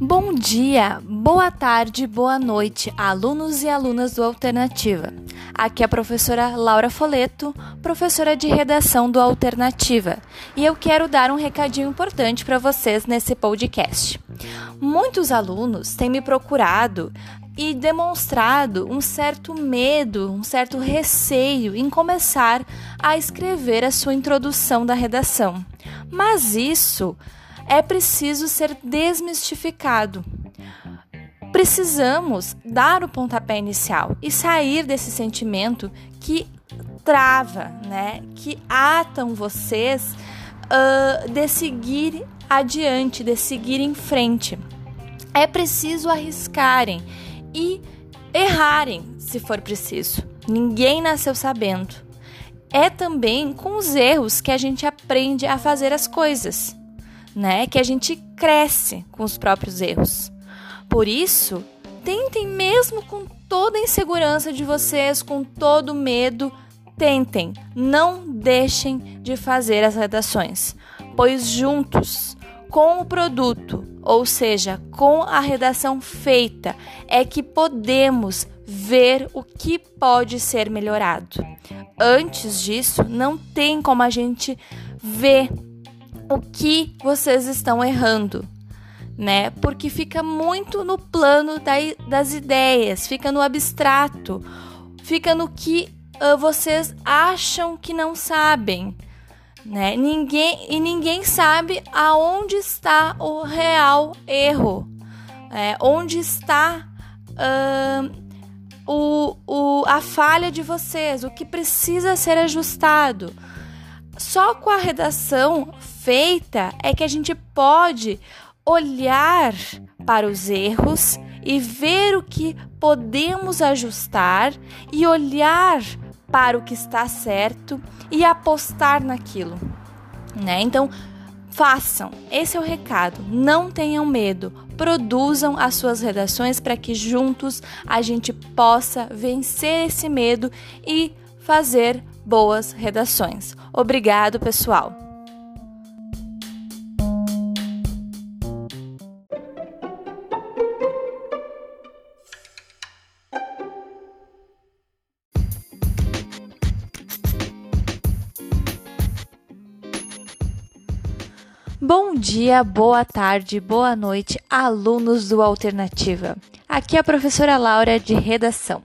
Bom dia, boa tarde, boa noite, alunos e alunas do Alternativa. Aqui é a professora Laura Foleto, professora de redação do Alternativa, e eu quero dar um recadinho importante para vocês nesse podcast. Muitos alunos têm me procurado e demonstrado um certo medo, um certo receio em começar a escrever a sua introdução da redação. Mas isso é preciso ser desmistificado. Precisamos dar o pontapé inicial e sair desse sentimento que trava, né? Que atam vocês uh, de seguir adiante, de seguir em frente. É preciso arriscarem e errarem, se for preciso. Ninguém nasceu sabendo. É também com os erros que a gente aprende a fazer as coisas, né? Que a gente cresce com os próprios erros. Por isso, tentem mesmo com toda a insegurança de vocês, com todo o medo, tentem, não deixem de fazer as redações, pois juntos com o produto, ou seja, com a redação feita, é que podemos ver o que pode ser melhorado. Antes disso, não tem como a gente ver o que vocês estão errando, né? Porque fica muito no plano das ideias, fica no abstrato, fica no que uh, vocês acham que não sabem né? Ninguém e ninguém sabe aonde está o real erro, é, onde está uh, o, o, a falha de vocês, o que precisa ser ajustado. Só com a redação feita é que a gente pode olhar para os erros e ver o que podemos ajustar e olhar para o que está certo e apostar naquilo, né? Então, façam. Esse é o recado. Não tenham medo. Produzam as suas redações para que juntos a gente possa vencer esse medo e fazer boas redações. Obrigado, pessoal. Bom dia, boa tarde, boa noite, alunos do Alternativa. Aqui é a professora Laura de Redação.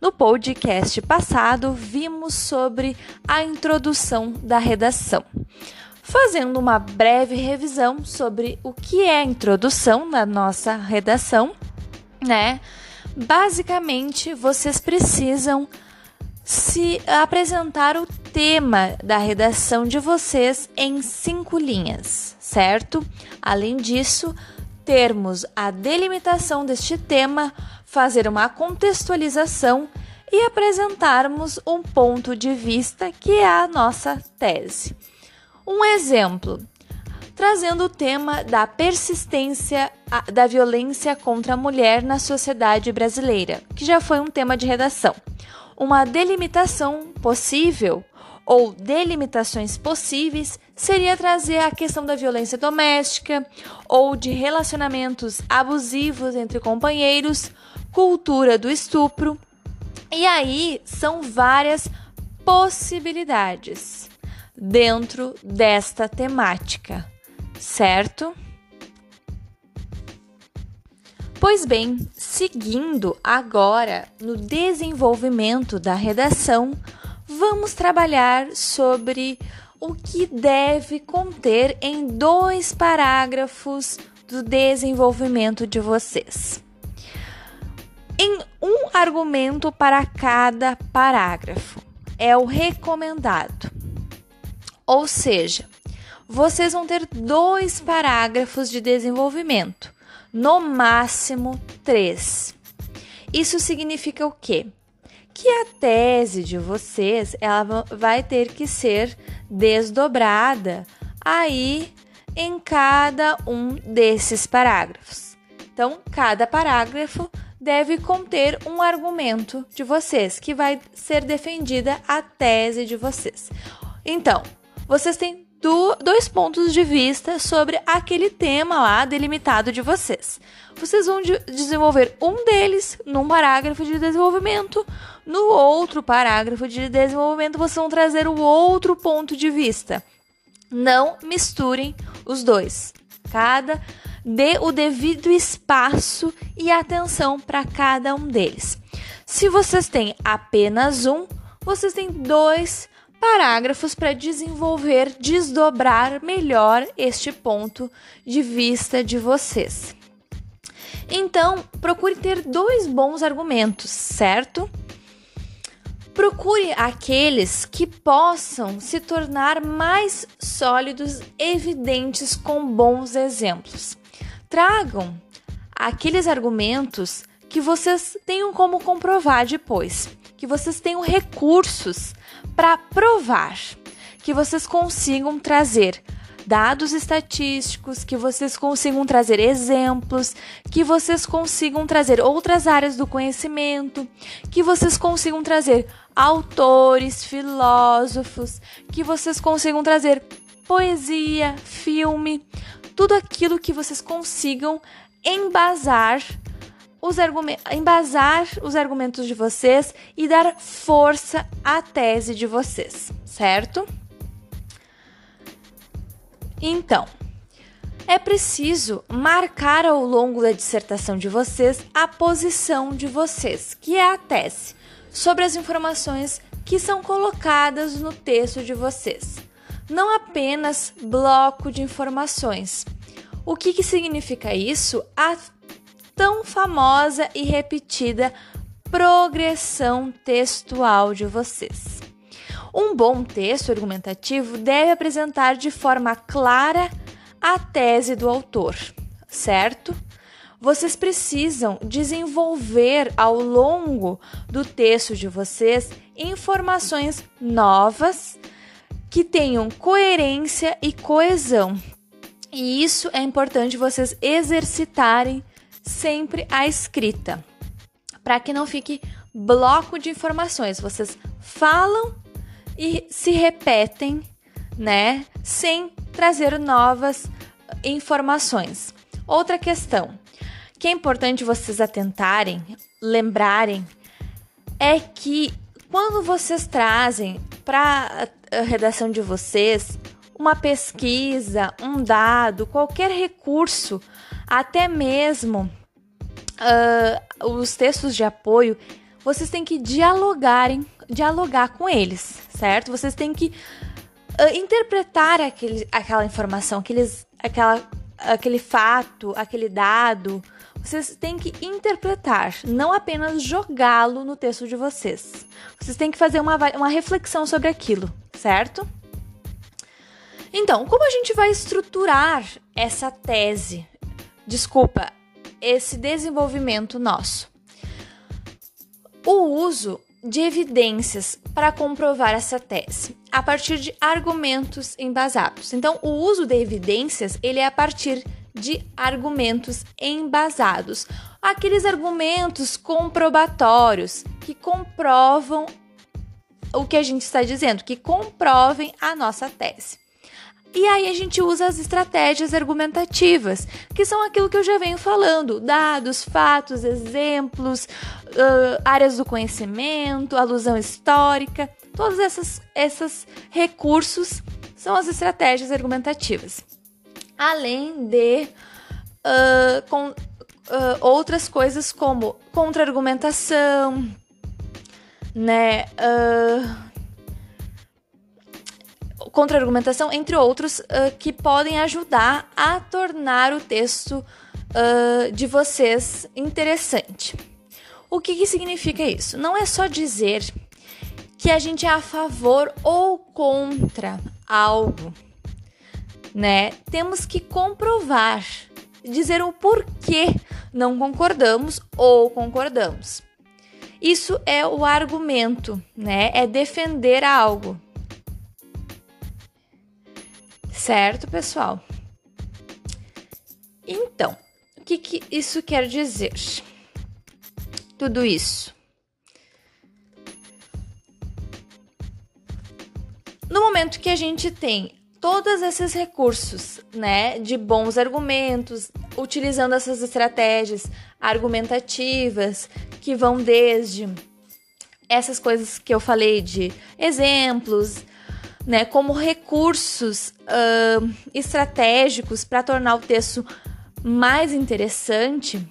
No podcast passado, vimos sobre a introdução da redação. Fazendo uma breve revisão sobre o que é a introdução na nossa redação, né? Basicamente, vocês precisam se apresentar o tema da redação de vocês em cinco linhas, certo? Além disso, termos a delimitação deste tema, fazer uma contextualização e apresentarmos um ponto de vista que é a nossa tese. Um exemplo, trazendo o tema da persistência da violência contra a mulher na sociedade brasileira, que já foi um tema de redação uma delimitação possível ou delimitações possíveis seria trazer a questão da violência doméstica ou de relacionamentos abusivos entre companheiros, cultura do estupro. E aí são várias possibilidades dentro desta temática, certo? Pois bem, seguindo agora no desenvolvimento da redação, vamos trabalhar sobre o que deve conter em dois parágrafos do desenvolvimento de vocês. Em um argumento para cada parágrafo é o recomendado. Ou seja, vocês vão ter dois parágrafos de desenvolvimento no máximo três. Isso significa o quê? Que a tese de vocês ela vai ter que ser desdobrada aí em cada um desses parágrafos. Então, cada parágrafo deve conter um argumento de vocês que vai ser defendida a tese de vocês. Então, vocês têm do, dois pontos de vista sobre aquele tema lá delimitado de vocês. Vocês vão de desenvolver um deles num parágrafo de desenvolvimento, no outro parágrafo de desenvolvimento vocês vão trazer o outro ponto de vista. Não misturem os dois. Cada dê o devido espaço e atenção para cada um deles. Se vocês têm apenas um, vocês têm dois parágrafos para desenvolver, desdobrar melhor este ponto de vista de vocês. Então, procure ter dois bons argumentos, certo? Procure aqueles que possam se tornar mais sólidos, evidentes com bons exemplos. Tragam aqueles argumentos que vocês tenham como comprovar depois, que vocês tenham recursos para provar, que vocês consigam trazer dados estatísticos, que vocês consigam trazer exemplos, que vocês consigam trazer outras áreas do conhecimento, que vocês consigam trazer autores, filósofos, que vocês consigam trazer poesia, filme, tudo aquilo que vocês consigam embasar os embasar os argumentos de vocês e dar força à tese de vocês, certo? Então, é preciso marcar ao longo da dissertação de vocês a posição de vocês, que é a tese, sobre as informações que são colocadas no texto de vocês. Não apenas bloco de informações. O que, que significa isso? A tão famosa e repetida progressão textual de vocês. Um bom texto argumentativo deve apresentar de forma clara a tese do autor, certo? Vocês precisam desenvolver ao longo do texto de vocês informações novas que tenham coerência e coesão. E isso é importante vocês exercitarem sempre a escrita, para que não fique bloco de informações. Vocês falam e se repetem, né, sem trazer novas informações. Outra questão que é importante vocês atentarem, lembrarem, é que quando vocês trazem para a redação de vocês uma pesquisa, um dado, qualquer recurso, até mesmo uh, os textos de apoio, vocês têm que dialogarem, dialogar com eles, certo? Vocês têm que uh, interpretar aquele, aquela informação, aqueles, aquela, aquele fato, aquele dado. Vocês têm que interpretar, não apenas jogá-lo no texto de vocês. Vocês têm que fazer uma, uma reflexão sobre aquilo, certo? Então, como a gente vai estruturar essa tese? Desculpa, esse desenvolvimento nosso. O uso de evidências para comprovar essa tese a partir de argumentos embasados. Então, o uso de evidências ele é a partir de argumentos embasados, aqueles argumentos comprobatórios que comprovam o que a gente está dizendo, que comprovem a nossa tese. E aí a gente usa as estratégias argumentativas, que são aquilo que eu já venho falando: dados, fatos, exemplos, uh, áreas do conhecimento, alusão histórica, todos esses, esses recursos são as estratégias argumentativas. Além de uh, com, uh, outras coisas como contra-argumentação, né? Contra-argumentação, entre outros, uh, que podem ajudar a tornar o texto uh, de vocês interessante. O que, que significa isso? Não é só dizer que a gente é a favor ou contra algo, né? Temos que comprovar, dizer o porquê não concordamos ou concordamos. Isso é o argumento, né? É defender algo. Certo, pessoal? Então, o que, que isso quer dizer? Tudo isso. No momento que a gente tem todos esses recursos, né, de bons argumentos, utilizando essas estratégias argumentativas que vão desde essas coisas que eu falei de exemplos, né, como recursos uh, estratégicos para tornar o texto mais interessante,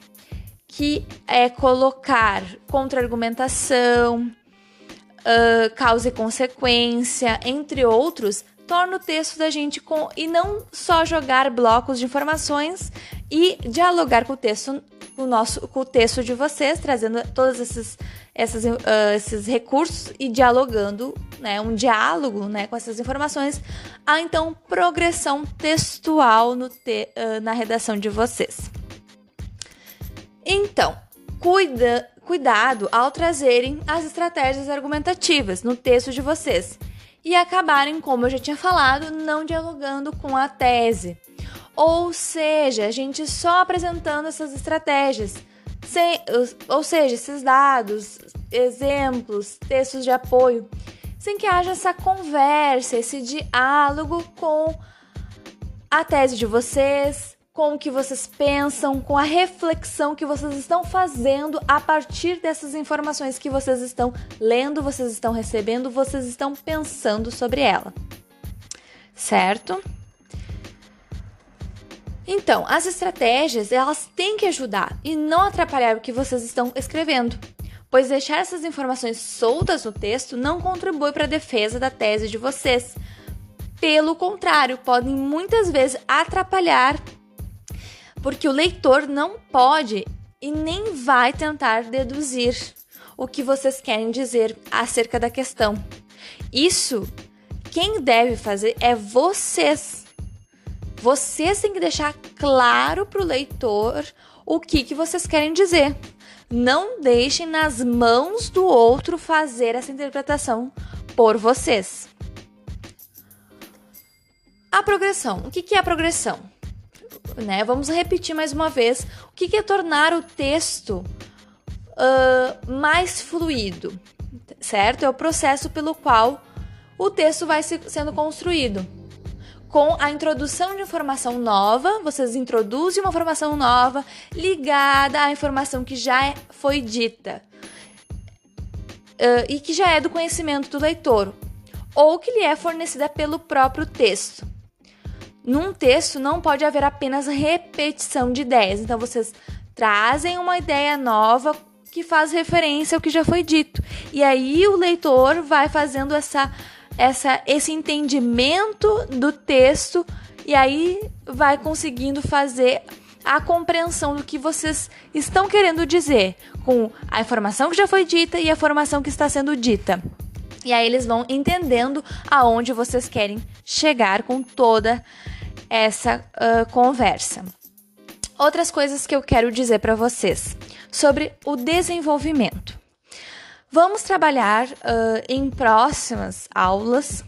que é colocar contra-argumentação, uh, causa e consequência, entre outros, torna o texto da gente com e não só jogar blocos de informações e dialogar com o texto, o nosso, com o texto de vocês, trazendo todos esses, esses, uh, esses recursos e dialogando, né, um diálogo, né, com essas informações, a então progressão textual no te, uh, na redação de vocês. Então, cuida, cuidado ao trazerem as estratégias argumentativas no texto de vocês e acabarem, como eu já tinha falado, não dialogando com a tese. Ou seja, a gente só apresentando essas estratégias, sem, ou seja, esses dados, exemplos, textos de apoio, sem que haja essa conversa, esse diálogo com a tese de vocês, com o que vocês pensam, com a reflexão que vocês estão fazendo a partir dessas informações que vocês estão lendo, vocês estão recebendo, vocês estão pensando sobre ela. Certo? Então, as estratégias, elas têm que ajudar e não atrapalhar o que vocês estão escrevendo, pois deixar essas informações soltas no texto não contribui para a defesa da tese de vocês. Pelo contrário, podem muitas vezes atrapalhar porque o leitor não pode e nem vai tentar deduzir o que vocês querem dizer acerca da questão. Isso quem deve fazer é vocês. Vocês têm que deixar claro para o leitor o que, que vocês querem dizer. Não deixem nas mãos do outro fazer essa interpretação por vocês. A progressão. O que, que é a progressão? né? Vamos repetir mais uma vez. O que é tornar o texto uh, mais fluido, certo? É o processo pelo qual o texto vai sendo construído. Com a introdução de informação nova, vocês introduzem uma informação nova ligada à informação que já é, foi dita uh, e que já é do conhecimento do leitor, ou que lhe é fornecida pelo próprio texto. Num texto não pode haver apenas repetição de ideias, então vocês trazem uma ideia nova que faz referência ao que já foi dito. E aí o leitor vai fazendo essa, essa, esse entendimento do texto e aí vai conseguindo fazer a compreensão do que vocês estão querendo dizer com a informação que já foi dita e a informação que está sendo dita. E aí eles vão entendendo aonde vocês querem chegar com toda essa uh, conversa. Outras coisas que eu quero dizer para vocês sobre o desenvolvimento. Vamos trabalhar uh, em próximas aulas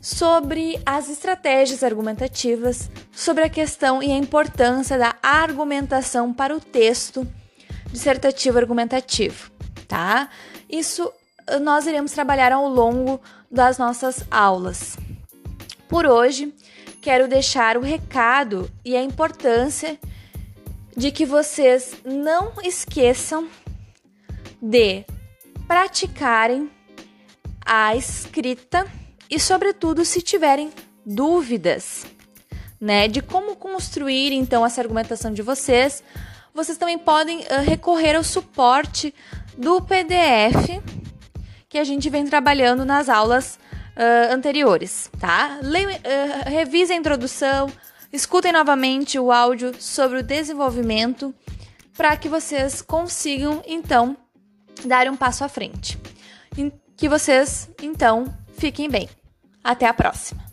sobre as estratégias argumentativas, sobre a questão e a importância da argumentação para o texto dissertativo argumentativo, tá? Isso nós iremos trabalhar ao longo das nossas aulas. Por hoje, quero deixar o recado e a importância de que vocês não esqueçam de praticarem a escrita e, sobretudo, se tiverem dúvidas, né, de como construir então essa argumentação de vocês, vocês também podem uh, recorrer ao suporte do PDF que a gente vem trabalhando nas aulas uh, anteriores, tá? Uh, revise a introdução, escutem novamente o áudio sobre o desenvolvimento para que vocês consigam então dar um passo à frente. Que vocês então fiquem bem. Até a próxima!